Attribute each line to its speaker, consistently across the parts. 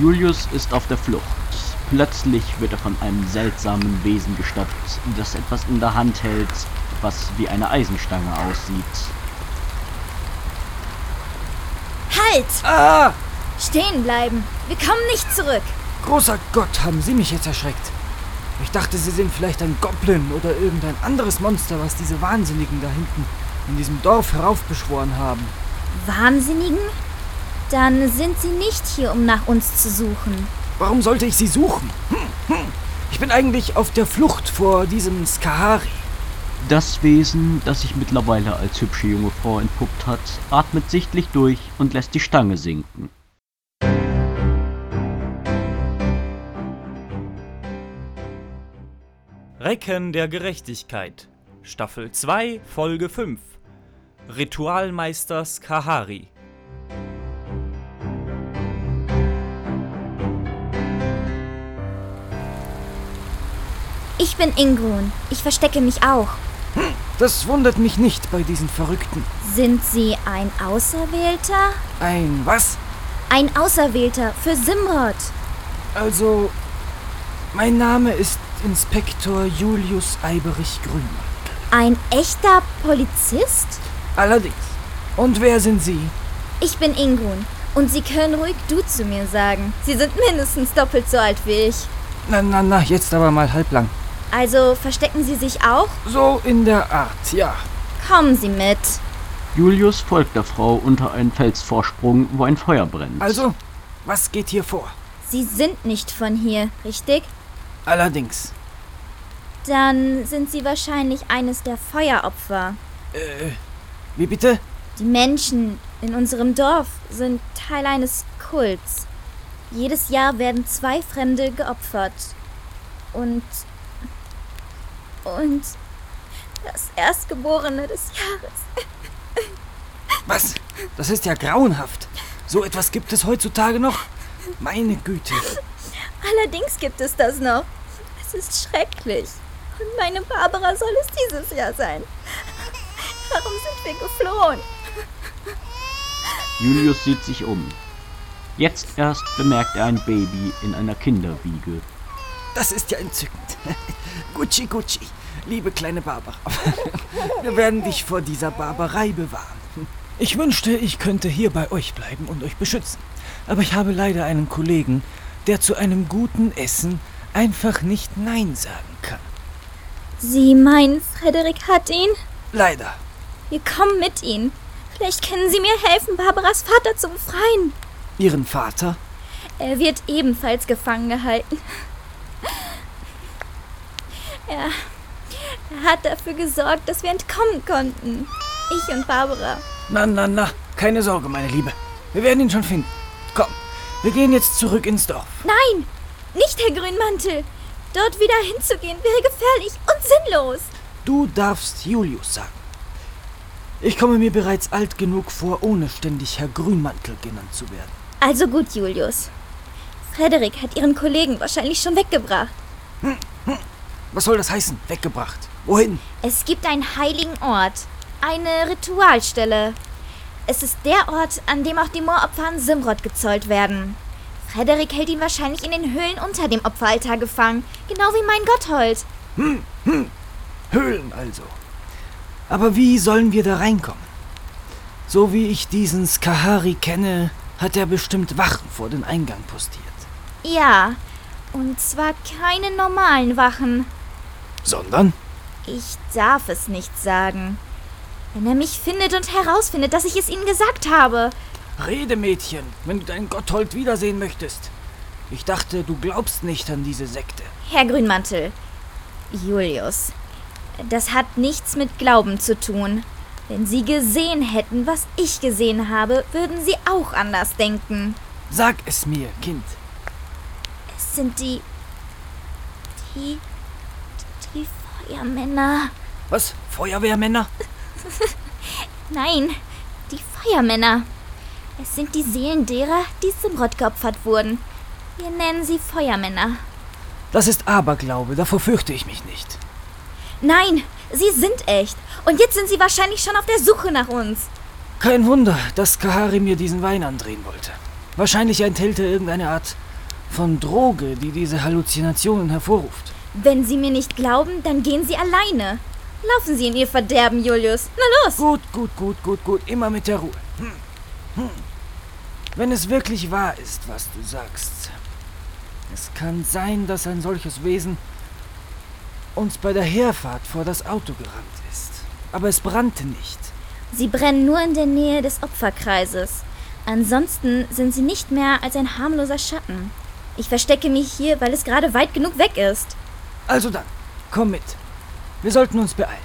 Speaker 1: Julius ist auf der Flucht. Plötzlich wird er von einem seltsamen Wesen gestoppt, das etwas in der Hand hält, was wie eine Eisenstange aussieht.
Speaker 2: Halt!
Speaker 3: Ah!
Speaker 2: Stehen bleiben. Wir kommen nicht zurück.
Speaker 3: Großer Gott, haben Sie mich jetzt erschreckt. Ich dachte, Sie sind vielleicht ein Goblin oder irgendein anderes Monster, was diese Wahnsinnigen da hinten in diesem Dorf heraufbeschworen haben.
Speaker 2: Wahnsinnigen? Dann sind sie nicht hier, um nach uns zu suchen.
Speaker 3: Warum sollte ich Sie suchen? Hm, hm. Ich bin eigentlich auf der Flucht vor diesem Skahari.
Speaker 1: Das Wesen, das sich mittlerweile als hübsche junge Frau entpuppt hat, atmet sichtlich durch und lässt die Stange sinken.
Speaker 4: Recken der Gerechtigkeit Staffel 2 Folge 5 Ritualmeister Skahari
Speaker 2: Ich bin Ingrun. Ich verstecke mich auch.
Speaker 3: Das wundert mich nicht bei diesen Verrückten.
Speaker 2: Sind Sie ein Auserwählter?
Speaker 3: Ein was?
Speaker 2: Ein Auserwählter für Simrod.
Speaker 3: Also, mein Name ist Inspektor Julius Eiberich Grünmann.
Speaker 2: Ein echter Polizist?
Speaker 3: Allerdings. Und wer sind Sie?
Speaker 2: Ich bin Ingun. Und Sie können ruhig du zu mir sagen. Sie sind mindestens doppelt so alt wie ich.
Speaker 3: Na, na, na, jetzt aber mal halblang.
Speaker 2: Also verstecken Sie sich auch?
Speaker 3: So in der Art, ja.
Speaker 2: Kommen Sie mit.
Speaker 1: Julius folgt der Frau unter einen Felsvorsprung, wo ein Feuer brennt.
Speaker 3: Also, was geht hier vor?
Speaker 2: Sie sind nicht von hier, richtig?
Speaker 3: Allerdings.
Speaker 2: Dann sind Sie wahrscheinlich eines der Feueropfer.
Speaker 3: Äh, wie bitte?
Speaker 2: Die Menschen in unserem Dorf sind Teil eines Kults. Jedes Jahr werden zwei Fremde geopfert. Und. Und. Das Erstgeborene des Jahres.
Speaker 3: Was? Das ist ja grauenhaft. So etwas gibt es heutzutage noch? Meine Güte.
Speaker 2: Allerdings gibt es das noch. Es ist schrecklich. Und meine Barbara soll es dieses Jahr sein. Warum sind wir geflohen?
Speaker 1: Julius sieht sich um. Jetzt erst bemerkt er ein Baby in einer Kinderwiege.
Speaker 3: Das ist ja entzückend. Gucci, Gucci, liebe kleine Barbara. Wir werden dich vor dieser Barbarei bewahren. Ich wünschte, ich könnte hier bei euch bleiben und euch beschützen. Aber ich habe leider einen Kollegen, der zu einem guten Essen einfach nicht Nein sagen kann.
Speaker 2: Sie meinen, Frederik hat ihn?
Speaker 3: Leider.
Speaker 2: Wir kommen mit Ihnen. Vielleicht können Sie mir helfen, Barbaras Vater zu befreien.
Speaker 3: Ihren Vater?
Speaker 2: Er wird ebenfalls gefangen gehalten. Er, er hat dafür gesorgt, dass wir entkommen konnten. Ich und Barbara.
Speaker 3: Na, na, na, keine Sorge, meine Liebe. Wir werden ihn schon finden. Komm, wir gehen jetzt zurück ins Dorf.
Speaker 2: Nein, nicht Herr Grünmantel. Dort wieder hinzugehen wäre gefährlich und sinnlos.
Speaker 3: Du darfst Julius sagen. Ich komme mir bereits alt genug vor, ohne ständig Herr Grünmantel genannt zu werden.
Speaker 2: Also gut, Julius. Frederik hat Ihren Kollegen wahrscheinlich schon weggebracht.
Speaker 3: Was soll das heißen? Weggebracht. Wohin?
Speaker 2: Es gibt einen heiligen Ort. Eine Ritualstelle. Es ist der Ort, an dem auch die Mooropfer an Simrod gezollt werden. Frederik hält ihn wahrscheinlich in den Höhlen unter dem Opferaltar gefangen, genau wie mein Gotthold.
Speaker 3: Höhlen also. Aber wie sollen wir da reinkommen? So wie ich diesen Skahari kenne, hat er bestimmt Wachen vor den Eingang postiert.
Speaker 2: Ja, und zwar keine normalen Wachen.
Speaker 3: Sondern?
Speaker 2: Ich darf es nicht sagen. Wenn er mich findet und herausfindet, dass ich es ihm gesagt habe.
Speaker 3: Rede, Mädchen, wenn du deinen Gotthold wiedersehen möchtest. Ich dachte, du glaubst nicht an diese Sekte.
Speaker 2: Herr Grünmantel. Julius. Das hat nichts mit Glauben zu tun. Wenn Sie gesehen hätten, was ich gesehen habe, würden Sie auch anders denken.
Speaker 3: Sag es mir, Kind.
Speaker 2: Es sind die. die. Die Feuermänner.
Speaker 3: Was? Feuerwehrmänner?
Speaker 2: Nein, die Feuermänner. Es sind die Seelen derer, die Simrod geopfert wurden. Wir nennen sie Feuermänner.
Speaker 3: Das ist Aberglaube, davor fürchte ich mich nicht.
Speaker 2: Nein, sie sind echt. Und jetzt sind sie wahrscheinlich schon auf der Suche nach uns.
Speaker 3: Kein Wunder, dass Kahari mir diesen Wein andrehen wollte. Wahrscheinlich enthält er irgendeine Art von Droge, die diese Halluzinationen hervorruft.
Speaker 2: Wenn Sie mir nicht glauben, dann gehen Sie alleine. Laufen Sie in Ihr Verderben, Julius. Na los!
Speaker 3: Gut, gut, gut, gut, gut. Immer mit der Ruhe. Hm. Hm. Wenn es wirklich wahr ist, was du sagst. Es kann sein, dass ein solches Wesen uns bei der Herfahrt vor das Auto gerannt ist. Aber es brannte nicht.
Speaker 2: Sie brennen nur in der Nähe des Opferkreises. Ansonsten sind sie nicht mehr als ein harmloser Schatten. Ich verstecke mich hier, weil es gerade weit genug weg ist.
Speaker 3: Also dann, komm mit. Wir sollten uns beeilen.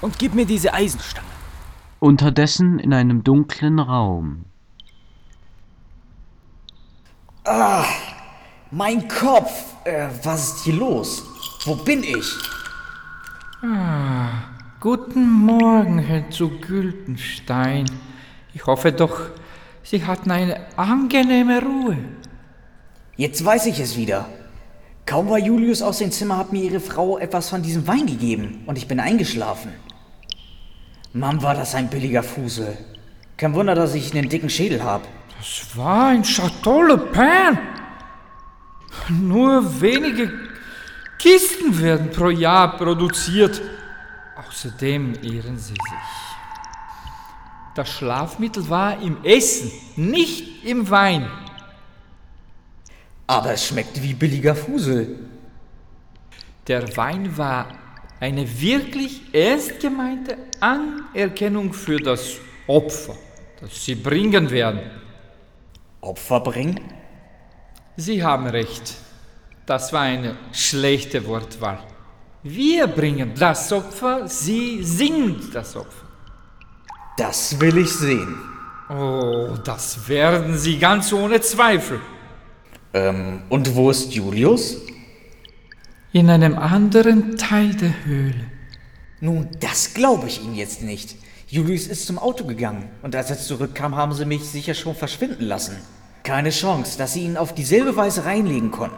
Speaker 3: Und gib mir diese Eisenstange.
Speaker 1: Unterdessen in einem dunklen Raum.
Speaker 5: Ah, mein Kopf. Äh, was ist hier los? Wo bin ich?
Speaker 6: Guten Morgen, Herr zu Güldenstein. Ich hoffe doch, Sie hatten eine angenehme Ruhe.
Speaker 5: Jetzt weiß ich es wieder. Kaum war Julius aus dem Zimmer, hat mir ihre Frau etwas von diesem Wein gegeben und ich bin eingeschlafen. Mann, war das ein billiger Fusel. Kein Wunder, dass ich einen dicken Schädel habe.
Speaker 6: Das war ein Chateau Le Pen. Nur wenige Kisten werden pro Jahr produziert. Außerdem irren Sie sich. Das Schlafmittel war im Essen, nicht im Wein.
Speaker 5: Aber es schmeckt wie billiger Fusel.
Speaker 6: Der Wein war eine wirklich ernst gemeinte Anerkennung für das Opfer, das Sie bringen werden.
Speaker 5: Opfer bringen?
Speaker 6: Sie haben recht. Das war eine schlechte Wortwahl. Wir bringen das Opfer, Sie sind das Opfer.
Speaker 5: Das will ich sehen.
Speaker 6: Oh, das werden Sie ganz ohne Zweifel.
Speaker 5: Ähm, und wo ist Julius?
Speaker 6: In einem anderen Teil der Höhle.
Speaker 5: Nun, das glaube ich Ihnen jetzt nicht. Julius ist zum Auto gegangen und als er zurückkam, haben Sie mich sicher schon verschwinden lassen. Keine Chance, dass Sie ihn auf dieselbe Weise reinlegen konnten.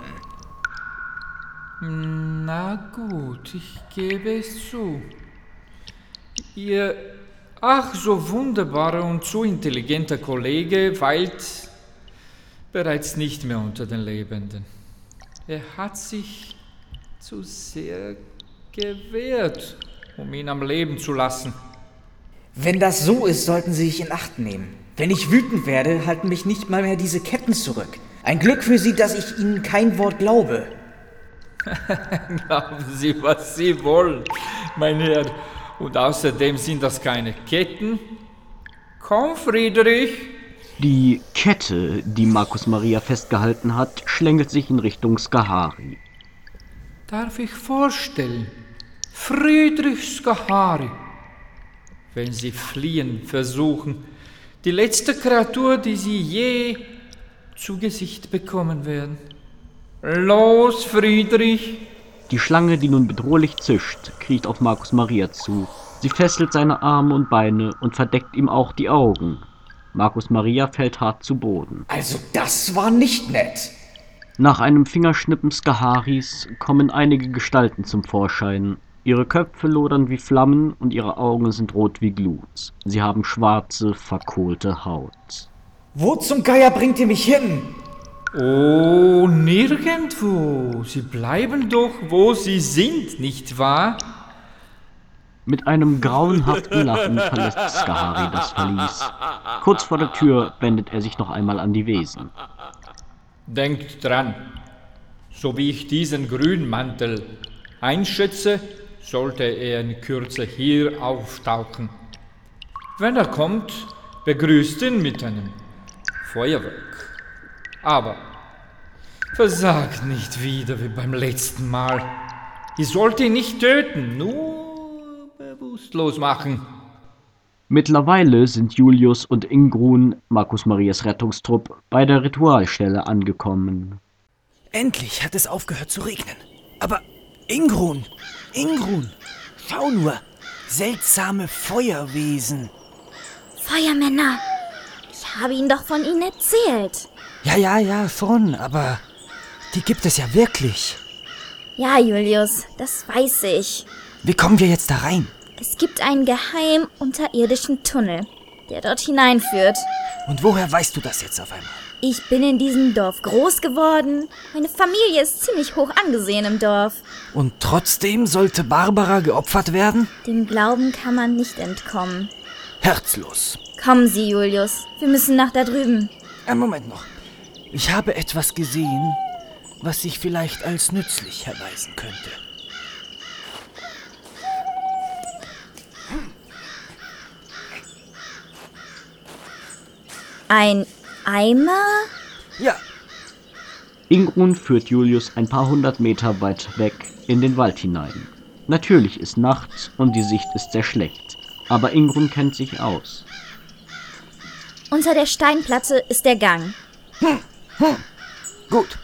Speaker 6: Na gut, ich gebe es zu. Ihr ach so wunderbarer und so intelligenter Kollege weilt bereits nicht mehr unter den Lebenden. Er hat sich zu sehr gewehrt, um ihn am Leben zu lassen.
Speaker 5: Wenn das so ist, sollten Sie sich in Acht nehmen. Wenn ich wütend werde, halten mich nicht mal mehr diese Ketten zurück. Ein Glück für Sie, dass ich Ihnen kein Wort glaube.
Speaker 6: Glauben Sie, was Sie wollen, mein Herr. Und außerdem sind das keine Ketten. Komm, Friedrich.
Speaker 1: Die Kette, die Markus Maria festgehalten hat, schlängelt sich in Richtung Skahari.
Speaker 6: Darf ich vorstellen? Friedrich Skahari. Wenn Sie fliehen versuchen, die letzte Kreatur, die Sie je zu Gesicht bekommen werden. Los, Friedrich!
Speaker 1: Die Schlange, die nun bedrohlich zischt, kriecht auf Markus Maria zu. Sie fesselt seine Arme und Beine und verdeckt ihm auch die Augen. Markus Maria fällt hart zu Boden.
Speaker 5: Also das war nicht nett.
Speaker 1: Nach einem Fingerschnippen Skaharis kommen einige Gestalten zum Vorschein. Ihre Köpfe lodern wie Flammen und ihre Augen sind rot wie Glut. Sie haben schwarze, verkohlte Haut.
Speaker 5: Wo zum Geier bringt ihr mich hin?
Speaker 6: Oh, nirgendwo. Sie bleiben doch, wo Sie sind, nicht wahr?
Speaker 1: Mit einem grauenhaften Lachen verlässt Skahari das Verlies. Kurz vor der Tür wendet er sich noch einmal an die Wesen.
Speaker 6: Denkt dran, so wie ich diesen Grünmantel einschätze, sollte er in Kürze hier auftauchen. Wenn er kommt, begrüßt ihn mit einem Feuerwerk. Aber versagt nicht wieder wie beim letzten Mal. Ihr sollt ihn nicht töten, nur bewusstlos machen.
Speaker 1: Mittlerweile sind Julius und Ingrun, Markus Marias Rettungstrupp, bei der Ritualstelle angekommen.
Speaker 3: Endlich hat es aufgehört zu regnen. Aber Ingrun, Ingrun, schau nur. Seltsame Feuerwesen.
Speaker 2: Feuermänner! Ich habe Ihnen doch von ihnen erzählt.
Speaker 3: Ja, ja, ja, schon, aber die gibt es ja wirklich.
Speaker 2: Ja, Julius, das weiß ich.
Speaker 3: Wie kommen wir jetzt da rein?
Speaker 2: Es gibt einen geheim unterirdischen Tunnel, der dort hineinführt.
Speaker 3: Und woher weißt du das jetzt auf einmal?
Speaker 2: Ich bin in diesem Dorf groß geworden. Meine Familie ist ziemlich hoch angesehen im Dorf.
Speaker 3: Und trotzdem sollte Barbara geopfert werden?
Speaker 2: Dem Glauben kann man nicht entkommen.
Speaker 3: Herzlos.
Speaker 2: Kommen Sie, Julius. Wir müssen nach da drüben.
Speaker 3: Einen Moment noch. Ich habe etwas gesehen, was sich vielleicht als nützlich erweisen könnte.
Speaker 2: Ein Eimer?
Speaker 3: Ja,
Speaker 1: Ingrun führt Julius ein paar hundert Meter weit weg in den Wald hinein. Natürlich ist nachts und die Sicht ist sehr schlecht, aber Ingrun kennt sich aus.
Speaker 2: Unter der Steinplatte ist der Gang.
Speaker 3: gut.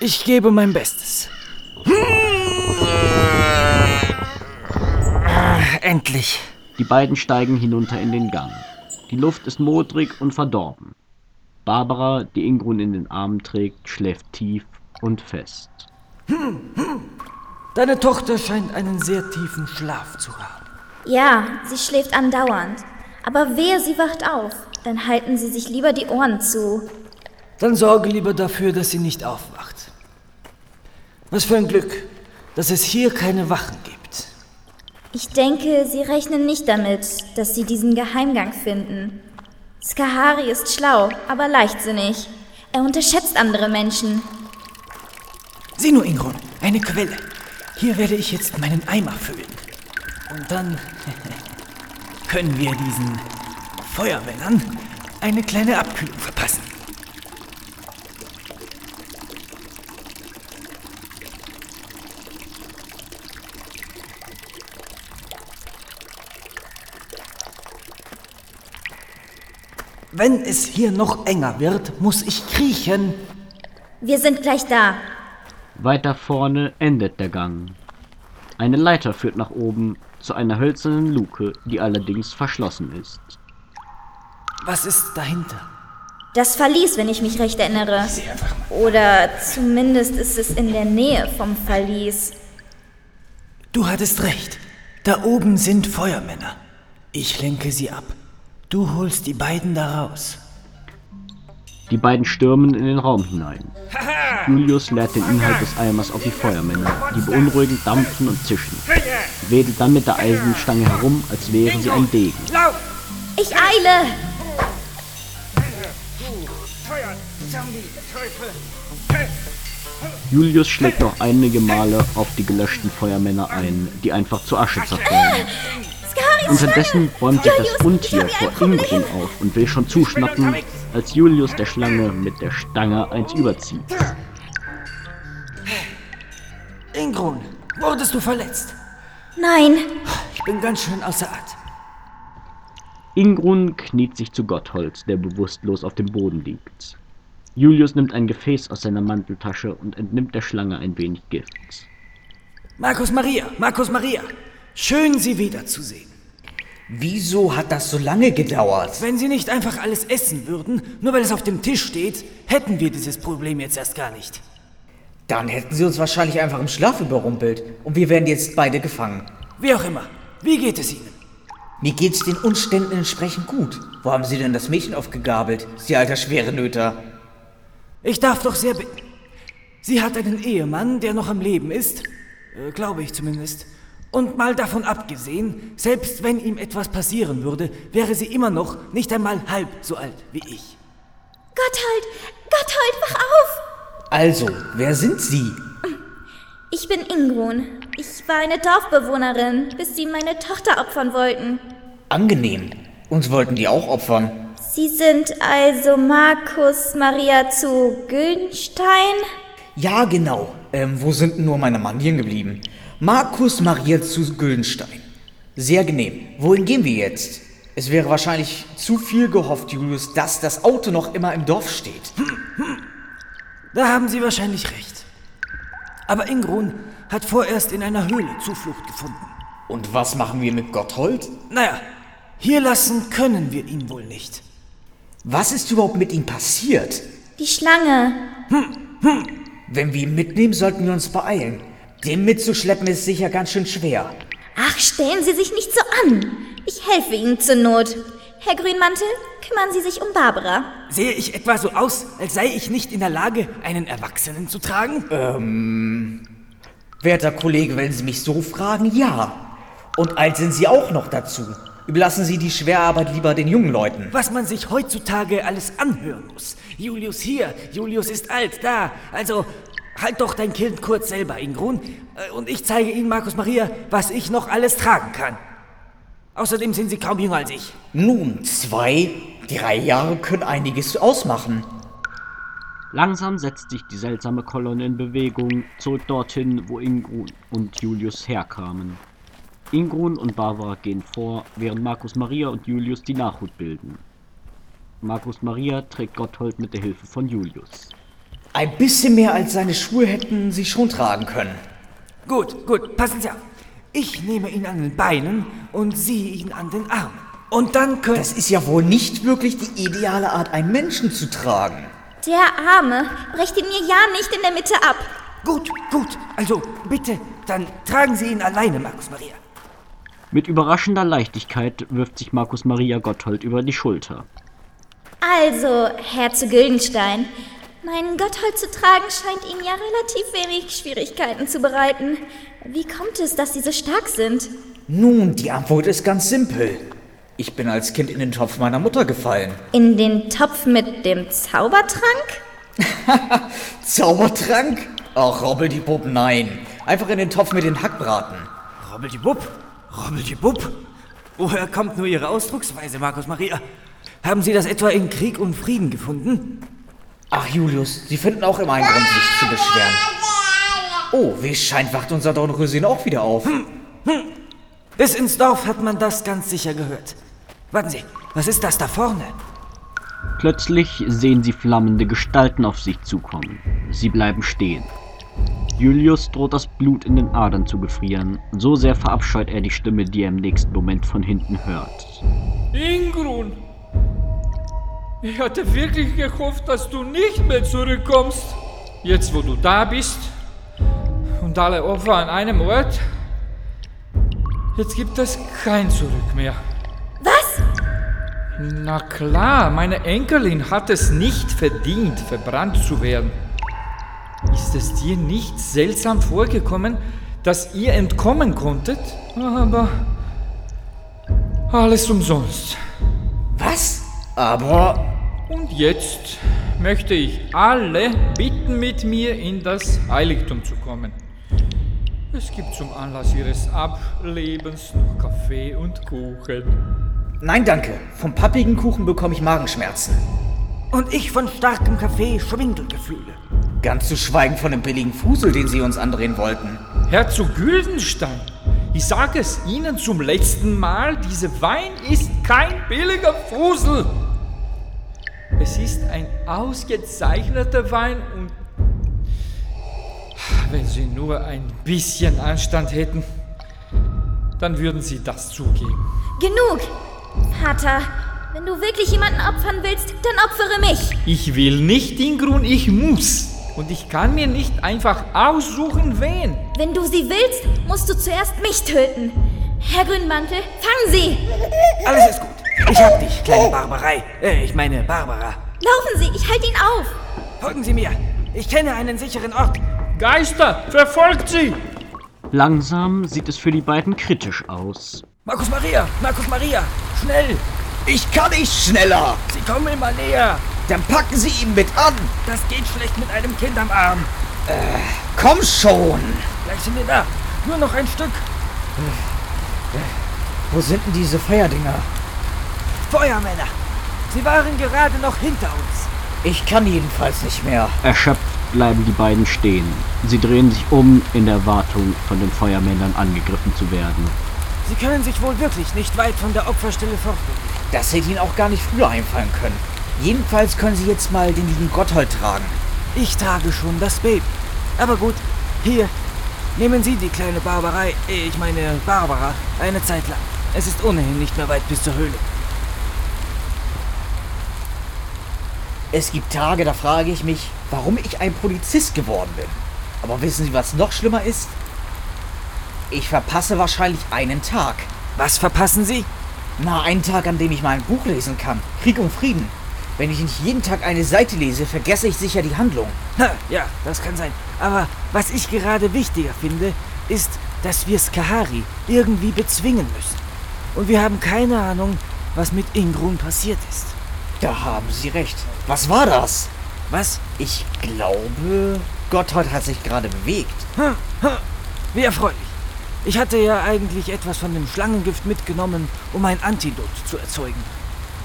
Speaker 3: Ich gebe mein Bestes. Ah, Endlich.
Speaker 1: Die beiden steigen hinunter in den Gang. Die Luft ist modrig und verdorben. Barbara, die Ingrun in den Armen trägt, schläft tief und fest.
Speaker 3: Deine Tochter scheint einen sehr tiefen Schlaf zu haben.
Speaker 2: Ja, sie schläft andauernd. Aber wehe, sie wacht auf. Dann halten Sie sich lieber die Ohren zu.
Speaker 3: Dann sorge lieber dafür, dass sie nicht aufwacht. Was für ein Glück, dass es hier keine Wachen gibt.
Speaker 2: Ich denke, Sie rechnen nicht damit, dass Sie diesen Geheimgang finden. Skahari ist schlau, aber leichtsinnig. Er unterschätzt andere Menschen.
Speaker 3: Sieh nur, Ingrun, eine Quelle. Hier werde ich jetzt meinen Eimer füllen. Und dann können wir diesen Feuermännern eine kleine Abkühlung verpassen. Wenn es hier noch enger wird, muss ich kriechen.
Speaker 2: Wir sind gleich da.
Speaker 1: Weiter vorne endet der Gang. Eine Leiter führt nach oben zu einer hölzernen Luke, die allerdings verschlossen ist.
Speaker 3: Was ist dahinter?
Speaker 2: Das Verlies, wenn ich mich recht erinnere. Oder zumindest ist es in der Nähe vom Verlies.
Speaker 3: Du hattest recht. Da oben sind Feuermänner. Ich lenke sie ab. Du holst die beiden da raus.
Speaker 1: Die beiden stürmen in den Raum hinein. Julius leert den Inhalt des Eimers auf die Feuermänner, die beunruhigend dampfen und zischen. Wedelt dann mit der Eisenstange herum, als wäre sie ein Degen.
Speaker 2: Ich eile!
Speaker 1: Julius schlägt noch einige Male auf die gelöschten Feuermänner ein, die einfach zu Asche zerfallen. Unterdessen bäumt sich das Untier vor Ingrun auf und will schon zuschnappen, als Julius der Schlange mit der Stange eins überzieht.
Speaker 3: Ingrun, wurdest du verletzt?
Speaker 2: Nein,
Speaker 3: Ich bin ganz schön außer Atem.
Speaker 1: Ingrun kniet sich zu Gotthold, der bewusstlos auf dem Boden liegt. Julius nimmt ein Gefäß aus seiner Manteltasche und entnimmt der Schlange ein wenig Gift.
Speaker 3: Markus Maria, Markus Maria, schön Sie wiederzusehen.
Speaker 5: Wieso hat das so lange gedauert?
Speaker 3: Wenn Sie nicht einfach alles essen würden, nur weil es auf dem Tisch steht, hätten wir dieses Problem jetzt erst gar nicht.
Speaker 5: Dann hätten sie uns wahrscheinlich einfach im Schlaf überrumpelt und wir wären jetzt beide gefangen.
Speaker 3: Wie auch immer, wie geht es Ihnen?
Speaker 5: Mir geht's den Umständen entsprechend gut. Wo haben Sie denn das Mädchen aufgegabelt, Sie alter schwere Nöter?
Speaker 3: Ich darf doch sehr bitten. Sie hat einen Ehemann, der noch am Leben ist, äh, glaube ich zumindest. Und mal davon abgesehen, selbst wenn ihm etwas passieren würde, wäre sie immer noch nicht einmal halb so alt wie ich.
Speaker 2: Gotthold, Gotthold, wach auf!
Speaker 5: Also, wer sind Sie?
Speaker 2: Ich bin Ingrun. Ich war eine Dorfbewohnerin, bis sie meine Tochter opfern wollten.
Speaker 5: Angenehm. Uns wollten die auch opfern.
Speaker 2: Sie sind also Markus Maria zu Güldenstein?
Speaker 5: Ja, genau. Ähm, wo sind denn nur meine Mandien geblieben? Markus Maria zu Güldenstein. Sehr genehm. Wohin gehen wir jetzt? Es wäre wahrscheinlich zu viel gehofft, Julius, dass das Auto noch immer im Dorf steht.
Speaker 3: Da haben Sie wahrscheinlich recht. Aber Ingrun hat vorerst in einer Höhle Zuflucht gefunden.
Speaker 5: Und was machen wir mit Gotthold?
Speaker 3: Naja, hier lassen können wir ihn wohl nicht.
Speaker 5: Was ist überhaupt mit ihm passiert?
Speaker 2: Die Schlange.
Speaker 5: Wenn wir ihn mitnehmen, sollten wir uns beeilen. Den mitzuschleppen ist sicher ganz schön schwer.
Speaker 2: Ach, stellen Sie sich nicht so an. Ich helfe Ihnen zur Not. Herr Grünmantel, kümmern Sie sich um Barbara.
Speaker 3: Sehe ich etwa so aus, als sei ich nicht in der Lage, einen Erwachsenen zu tragen?
Speaker 5: Werter Kollege, wenn Sie mich so fragen, ja. Und alt sind Sie auch noch dazu. Überlassen Sie die Schwerarbeit lieber den jungen Leuten.
Speaker 3: Was man sich heutzutage alles anhören muss. Julius hier, Julius ist alt, da. Also, halt doch dein Kind kurz selber, Ingrun. Äh, Und ich zeige Ihnen, Markus Maria, was ich noch alles tragen kann. Außerdem sind Sie kaum jünger als ich.
Speaker 5: Nun, zwei, drei Jahre können einiges ausmachen.
Speaker 1: Langsam setzt sich die seltsame Kolonne in Bewegung, zurück dorthin, wo Ingrun und Julius herkamen. Ingrun und Barbara gehen vor, während Markus Maria und Julius die Nachhut bilden. Markus Maria trägt Gotthold mit der Hilfe von Julius.
Speaker 5: Ein bisschen mehr als seine Schuhe hätten Sie schon tragen können.
Speaker 3: Gut, gut, passen Sie auf. Ich nehme ihn an den Beinen und Sie ihn an den Armen. Und dann können...
Speaker 5: Das ist ja wohl nicht wirklich die ideale Art, einen Menschen zu tragen.
Speaker 2: Der Arme brecht ihn mir ja nicht in der Mitte ab.
Speaker 3: Gut, gut. Also, bitte, dann tragen Sie ihn alleine, Markus Maria.
Speaker 1: Mit überraschender Leichtigkeit wirft sich Markus Maria Gotthold über die Schulter.
Speaker 2: Also, Herr zu Güldenstein, meinen Gotthold zu tragen scheint Ihnen ja relativ wenig Schwierigkeiten zu bereiten. Wie kommt es, dass Sie so stark sind?
Speaker 5: Nun, die Antwort ist ganz simpel. Ich bin als Kind in den Topf meiner Mutter gefallen.
Speaker 2: In den Topf mit dem Zaubertrank?
Speaker 5: Zaubertrank? Ach, Robbel-die-Bub, nein. Einfach in den Topf mit den Hackbraten.
Speaker 3: Robbeldiwupp, Robbeldiwupp. Woher kommt nur Ihre Ausdrucksweise, Markus Maria? Haben Sie das etwa in Krieg und Frieden gefunden?
Speaker 5: Ach, Julius, Sie finden auch immer einen Grund, sich zu beschweren. Oh, wie es scheint, wacht unser Dornröschen auch wieder auf.
Speaker 3: Bis ins Dorf hat man das ganz sicher gehört. Warten Sie, was ist das da vorne?
Speaker 1: Plötzlich sehen sie flammende Gestalten auf sich zukommen. Sie bleiben stehen. Julius droht das Blut in den Adern zu gefrieren. So sehr verabscheut er die Stimme, die er im nächsten Moment von hinten hört.
Speaker 6: Ingrun! Ich hatte wirklich gehofft, dass du nicht mehr zurückkommst. Jetzt, wo du da bist und alle Opfer an einem Ort, jetzt gibt es kein Zurück mehr.
Speaker 2: Was?
Speaker 6: Na klar, meine Enkelin hat es nicht verdient, verbrannt zu werden. Ist es dir nicht seltsam vorgekommen, dass ihr entkommen konntet? Aber alles umsonst.
Speaker 5: Was? Aber.
Speaker 6: Und jetzt möchte ich alle bitten, mit mir in das Heiligtum zu kommen. Es gibt zum Anlass ihres Ablebens noch Kaffee und Kuchen.
Speaker 5: Nein, danke. Vom pappigen Kuchen bekomme ich Magenschmerzen.
Speaker 3: Und ich von starkem Kaffee Schwindelgefühle.
Speaker 5: Ganz zu schweigen von dem billigen Fusel, den Sie uns andrehen wollten.
Speaker 6: Herzog Güldenstein, ich sage es Ihnen zum letzten Mal, dieser Wein ist kein billiger Fusel. Es ist ein ausgezeichneter Wein und wenn Sie nur ein bisschen Anstand hätten, dann würden Sie das zugeben.
Speaker 2: Genug! Vater, wenn du wirklich jemanden opfern willst, dann opfere mich.
Speaker 6: Ich will nicht, Ingrun, ich muss. Und ich kann mir nicht einfach aussuchen, wen.
Speaker 2: Wenn du sie willst, musst du zuerst mich töten. Herr Grünmantel, fangen Sie!
Speaker 3: Alles ist gut. Ich hab dich, kleine Barbarei. Äh, ich meine Barbara.
Speaker 2: Laufen Sie, ich halte ihn auf!
Speaker 3: Folgen Sie mir. Ich kenne einen sicheren Ort.
Speaker 6: Geister, verfolgt sie!
Speaker 1: Langsam sieht es für die beiden kritisch aus.
Speaker 3: Markus Maria, Markus Maria, schnell.
Speaker 5: Ich kann nicht schneller!
Speaker 3: Sie kommen immer näher.
Speaker 5: Dann packen Sie ihn mit an!
Speaker 3: Das geht schlecht mit einem Kind am Arm.
Speaker 5: Komm schon!
Speaker 3: Gleich sind wir da. Nur noch ein Stück.
Speaker 5: Wo sind denn diese Feuerdinger?
Speaker 3: Feuermänner. Sie waren gerade noch hinter uns.
Speaker 5: Ich kann jedenfalls nicht mehr.
Speaker 1: Erschöpft bleiben die beiden stehen. Sie drehen sich um in der Erwartung, von den Feuermännern angegriffen zu werden.
Speaker 3: Sie können sich wohl wirklich nicht weit von der Opferstelle fortbewegen.
Speaker 5: Das hätte Ihnen auch gar nicht früher einfallen können. Jedenfalls können Sie jetzt mal den lieben Gotthold tragen.
Speaker 3: Ich trage schon das Baby. Aber gut, hier. Nehmen Sie die kleine Barbarei, äh, ich meine Barbara, eine Zeit lang. Es ist ohnehin nicht mehr weit bis zur Höhle.
Speaker 5: Es gibt Tage, da frage ich mich, warum ich ein Polizist geworden bin. Aber wissen Sie, was noch schlimmer ist? Ich verpasse wahrscheinlich einen Tag.
Speaker 3: Was verpassen Sie?
Speaker 5: Na, ein Tag, an dem ich mal ein Buch lesen kann. Krieg und Frieden. Wenn ich nicht jeden Tag eine Seite lese, vergesse ich sicher die Handlung.
Speaker 3: Na, ja, das kann sein. Aber was ich gerade wichtiger finde, ist, dass wir Skahari irgendwie bezwingen müssen. Und wir haben keine Ahnung, was mit Ingrun passiert ist.
Speaker 5: Da haben Sie recht. Was war das?
Speaker 3: Was?
Speaker 5: Ich glaube, Gotthard hat sich gerade bewegt.
Speaker 3: Hm, hm, wie erfreulich. Ich hatte ja eigentlich etwas von dem Schlangengift mitgenommen, um ein Antidot zu erzeugen.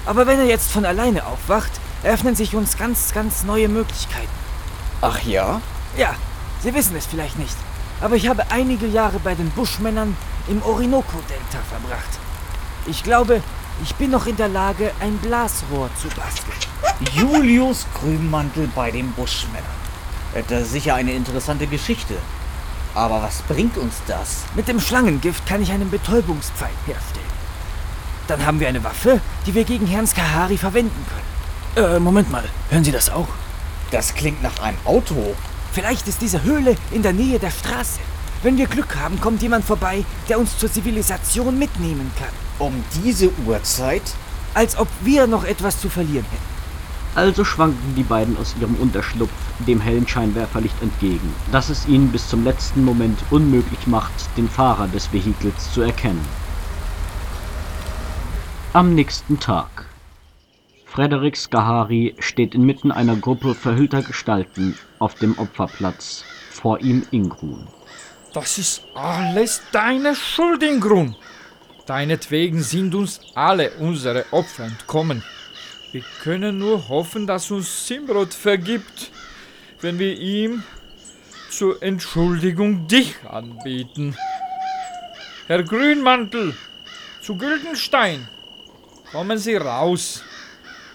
Speaker 3: Aber wenn er jetzt von alleine aufwacht, eröffnen sich uns ganz, ganz neue Möglichkeiten.
Speaker 5: Ach ja?
Speaker 3: Ja, Sie wissen es vielleicht nicht, aber ich habe einige Jahre bei den Buschmännern im Orinoco-Delta verbracht. Ich glaube, ich bin noch in der Lage, ein Blasrohr zu basteln.
Speaker 5: Julius Grünmantel bei den Buschmännern. Das ist sicher eine interessante Geschichte. Aber was bringt uns das?
Speaker 3: Mit dem Schlangengift kann ich einen Betäubungspfeil herstellen. Dann haben wir eine Waffe, die wir gegen Herrn Skahari verwenden können. Äh, Moment mal. Hören Sie das auch?
Speaker 5: Das klingt nach einem Auto.
Speaker 3: Vielleicht ist diese Höhle in der Nähe der Straße. Wenn wir Glück haben, kommt jemand vorbei, der uns zur Zivilisation mitnehmen kann.
Speaker 5: Um diese Uhrzeit?
Speaker 3: Als ob wir noch etwas zu verlieren hätten.
Speaker 1: Also schwanken die beiden aus ihrem Unterschlupf dem hellen Scheinwerferlicht entgegen, das es ihnen bis zum letzten Moment unmöglich macht, den Fahrer des Vehikels zu erkennen. Am nächsten Tag. Frederik Skahari steht inmitten einer Gruppe verhüllter Gestalten auf dem Opferplatz. Vor ihm Ingrun.
Speaker 6: Das ist alles deine Schuld, Ingrun. Deinetwegen sind uns alle unsere Opfer entkommen. Wir können nur hoffen, dass uns Simrod vergibt, wenn wir ihm zur Entschuldigung dich anbieten. Herr Grünmantel, zu Güldenstein, kommen Sie raus.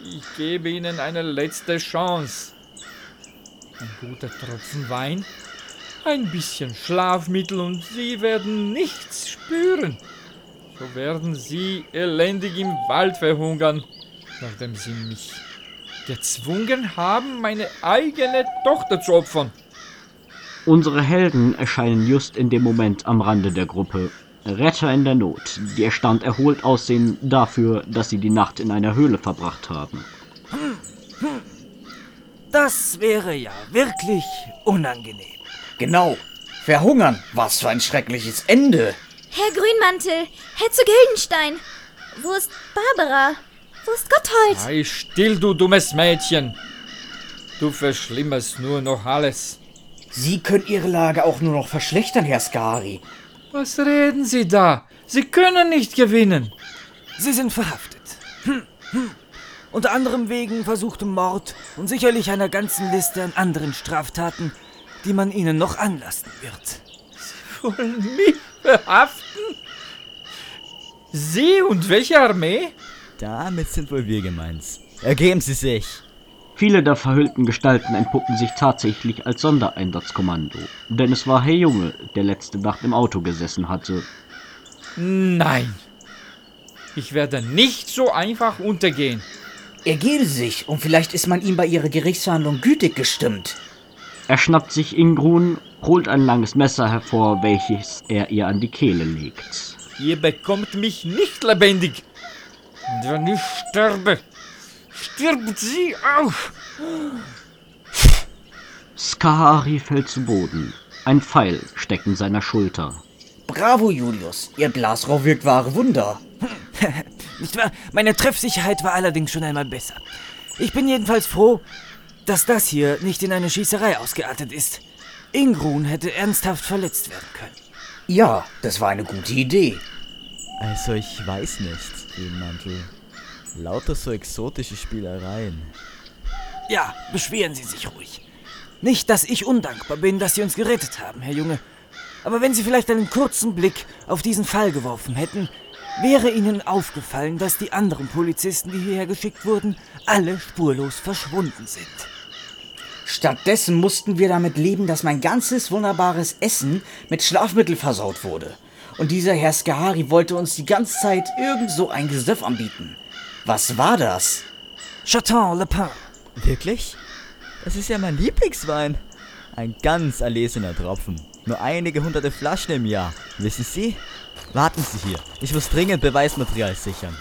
Speaker 6: Ich gebe Ihnen eine letzte Chance. Ein guter Tropfen Wein, ein bisschen Schlafmittel und Sie werden nichts spüren. So werden Sie elendig im Wald verhungern, nachdem Sie mich gezwungen haben, meine eigene Tochter zu opfern.
Speaker 1: Unsere Helden erscheinen just in dem Moment am Rande der Gruppe. Retter in der Not, die erstaunt erholt aussehen dafür, dass sie die Nacht in einer Höhle verbracht haben.
Speaker 3: Das wäre ja wirklich unangenehm.
Speaker 5: Genau. Verhungern. Was für ein schreckliches Ende.
Speaker 2: Herr Grünmantel, Herr zu Gildenstein. Wo ist Barbara? Wo ist Gotthold?
Speaker 6: Sei still, du dummes Mädchen. Du verschlimmerst nur noch alles.
Speaker 5: Sie können Ihre Lage auch nur noch verschlechtern, Herr Skari.
Speaker 6: Was reden Sie da? Sie können nicht gewinnen.
Speaker 3: Sie sind verhaftet. Hm, hm. Unter anderem wegen versuchtem Mord und sicherlich einer ganzen Liste an anderen Straftaten, die man ihnen noch anlassen wird.
Speaker 6: Wollen mich verhaften? Sie und welche Armee?
Speaker 7: Damit sind wohl wir gemeint. Ergeben Sie sich.
Speaker 1: Viele der verhüllten Gestalten entpuppen sich tatsächlich als Sondereinsatzkommando, denn es war Herr Junge, der letzte Nacht im Auto gesessen hatte.
Speaker 6: Nein. Ich werde nicht so einfach untergehen.
Speaker 5: Ergeben Sie sich und vielleicht ist man ihm bei Ihrer Gerichtsverhandlung gütig gestimmt.
Speaker 1: Er schnappt sich Ingrun, holt ein langes Messer hervor, welches er ihr an die Kehle legt.
Speaker 6: Ihr bekommt mich nicht lebendig. Und wenn ich sterbe, stirbt sie auch.
Speaker 1: Skahari fällt zu Boden. Ein Pfeil steckt in seiner Schulter.
Speaker 5: Bravo, Julius. Ihr Blasrohr wirkt wahre Wunder.
Speaker 3: Nicht wahr? Meine Treffsicherheit war allerdings schon einmal besser. Ich bin jedenfalls froh, dass das hier nicht in eine Schießerei ausgeartet ist. Ingrun hätte ernsthaft verletzt werden können.
Speaker 5: Ja, das war eine gute Idee.
Speaker 7: Also ich weiß nicht, Grünmantel. Lauter so exotische Spielereien.
Speaker 3: Ja, beschweren Sie sich ruhig. Nicht, dass ich undankbar bin, dass Sie uns gerettet haben, Herr Junge. Aber wenn Sie vielleicht einen kurzen Blick auf diesen Fall geworfen hätten, wäre Ihnen aufgefallen, dass die anderen Polizisten, die hierher geschickt wurden, alle spurlos verschwunden sind.
Speaker 5: Stattdessen mussten wir damit leben, dass mein ganzes wunderbares Essen mit Schlafmittel versaut wurde. Und dieser Herr Skahari wollte uns die ganze Zeit irgend so ein Gesöff anbieten. Was war das?
Speaker 3: Chaton Le Pin.
Speaker 7: Wirklich? Das ist ja mein Lieblingswein. Ein ganz erlesener Tropfen. Nur einige hunderte Flaschen im Jahr. Wissen Sie? Warten Sie hier. Ich muss dringend Beweismaterial sichern.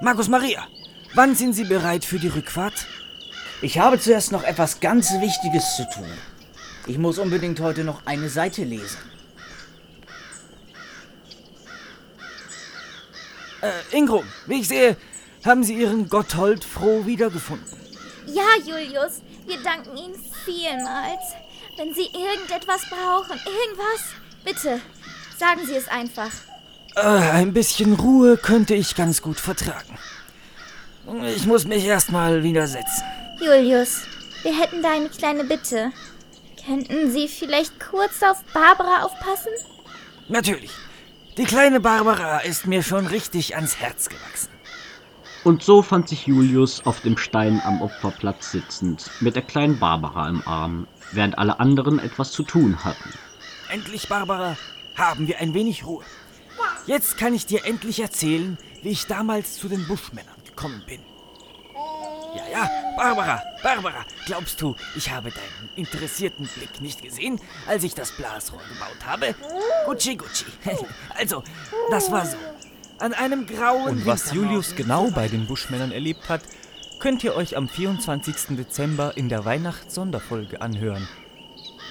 Speaker 3: Markus Maria, wann sind Sie bereit für die Rückfahrt?
Speaker 5: Ich habe zuerst noch etwas ganz Wichtiges zu tun. Ich muss unbedingt heute noch eine Seite lesen.
Speaker 3: Äh, Ingrum, wie ich sehe, haben Sie Ihren Gotthold froh wiedergefunden.
Speaker 2: Ja, Julius, wir danken Ihnen vielmals. Wenn Sie irgendetwas brauchen, irgendwas, bitte, sagen Sie es einfach.
Speaker 3: Äh, ein bisschen Ruhe könnte ich ganz gut vertragen. Ich muss mich erstmal wieder setzen.
Speaker 2: Julius, wir hätten da eine kleine Bitte. Könnten Sie vielleicht kurz auf Barbara aufpassen?
Speaker 3: Natürlich. Die kleine Barbara ist mir schon richtig ans Herz gewachsen.
Speaker 1: Und so fand sich Julius auf dem Stein am Opferplatz sitzend, mit der kleinen Barbara im Arm, während alle anderen etwas zu tun hatten.
Speaker 3: Endlich, Barbara, haben wir ein wenig Ruhe. Jetzt kann ich dir endlich erzählen, wie ich damals zu den Buschmännern gekommen bin. Ja, ja, Barbara, Barbara, glaubst du, ich habe deinen interessierten Blick nicht gesehen, als ich das Blasrohr gebaut habe? Gucci, Gucci. Also, das war so. An einem grauen
Speaker 4: Und was Julius genau bei den Buschmännern erlebt hat, könnt ihr euch am 24. Dezember in der Weihnachtssonderfolge anhören.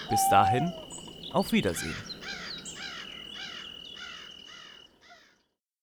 Speaker 4: Bis dahin, auf Wiedersehen.